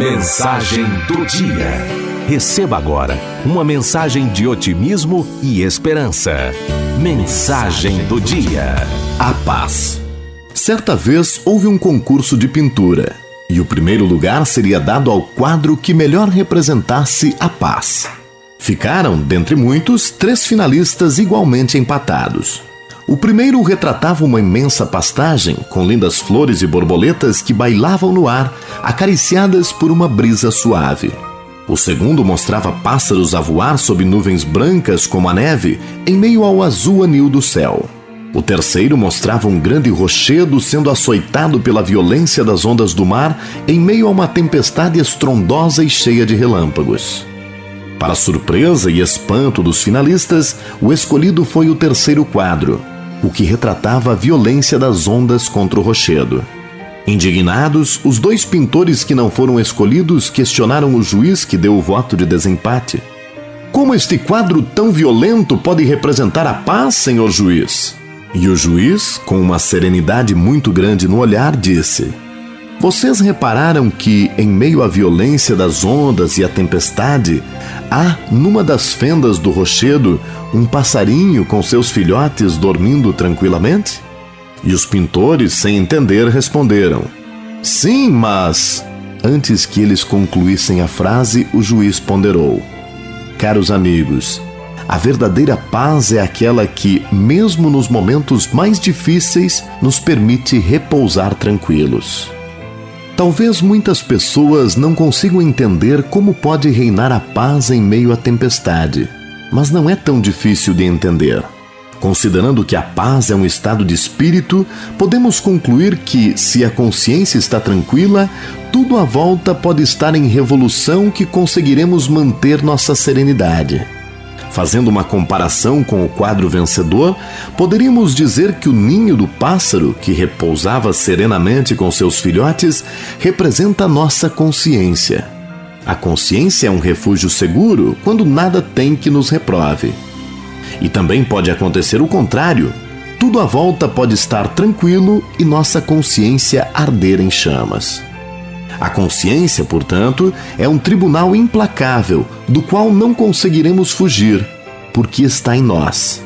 Mensagem do dia. Receba agora uma mensagem de otimismo e esperança. Mensagem do dia. A paz. Certa vez houve um concurso de pintura e o primeiro lugar seria dado ao quadro que melhor representasse a paz. Ficaram, dentre muitos, três finalistas igualmente empatados. O primeiro retratava uma imensa pastagem com lindas flores e borboletas que bailavam no ar, acariciadas por uma brisa suave. O segundo mostrava pássaros a voar sob nuvens brancas como a neve, em meio ao azul anil do céu. O terceiro mostrava um grande rochedo sendo açoitado pela violência das ondas do mar em meio a uma tempestade estrondosa e cheia de relâmpagos. Para surpresa e espanto dos finalistas, o escolhido foi o terceiro quadro, o que retratava a violência das ondas contra o rochedo. Indignados, os dois pintores que não foram escolhidos questionaram o juiz que deu o voto de desempate. Como este quadro tão violento pode representar a paz, senhor juiz? E o juiz, com uma serenidade muito grande no olhar, disse: vocês repararam que, em meio à violência das ondas e à tempestade, há, numa das fendas do rochedo, um passarinho com seus filhotes dormindo tranquilamente? E os pintores, sem entender, responderam: Sim, mas. Antes que eles concluíssem a frase, o juiz ponderou: Caros amigos, a verdadeira paz é aquela que, mesmo nos momentos mais difíceis, nos permite repousar tranquilos. Talvez muitas pessoas não consigam entender como pode reinar a paz em meio à tempestade, mas não é tão difícil de entender. Considerando que a paz é um estado de espírito, podemos concluir que, se a consciência está tranquila, tudo à volta pode estar em revolução que conseguiremos manter nossa serenidade. Fazendo uma comparação com o quadro vencedor, poderíamos dizer que o ninho do pássaro, que repousava serenamente com seus filhotes, representa nossa consciência. A consciência é um refúgio seguro quando nada tem que nos reprove. E também pode acontecer o contrário. Tudo à volta pode estar tranquilo e nossa consciência arder em chamas. A consciência, portanto, é um tribunal implacável do qual não conseguiremos fugir, porque está em nós.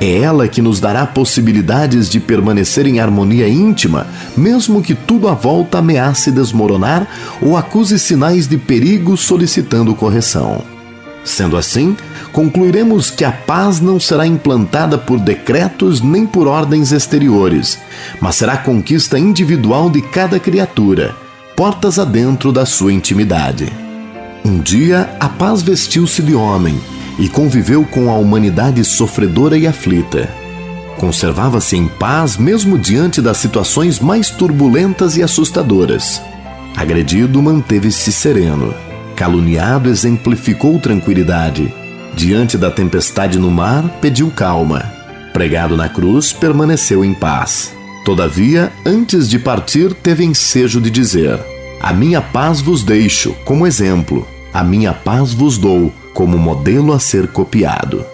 É ela que nos dará possibilidades de permanecer em harmonia íntima, mesmo que tudo à volta ameace desmoronar ou acuse sinais de perigo solicitando correção. Sendo assim, concluiremos que a paz não será implantada por decretos nem por ordens exteriores, mas será conquista individual de cada criatura portas adentro da sua intimidade. Um dia, a paz vestiu-se de homem e conviveu com a humanidade sofredora e aflita. Conservava-se em paz mesmo diante das situações mais turbulentas e assustadoras. Agredido, manteve-se sereno. Caluniado, exemplificou tranquilidade. Diante da tempestade no mar, pediu calma. Pregado na cruz, permaneceu em paz. Todavia, antes de partir, teve ensejo de dizer: A minha paz vos deixo como exemplo, a minha paz vos dou como modelo a ser copiado.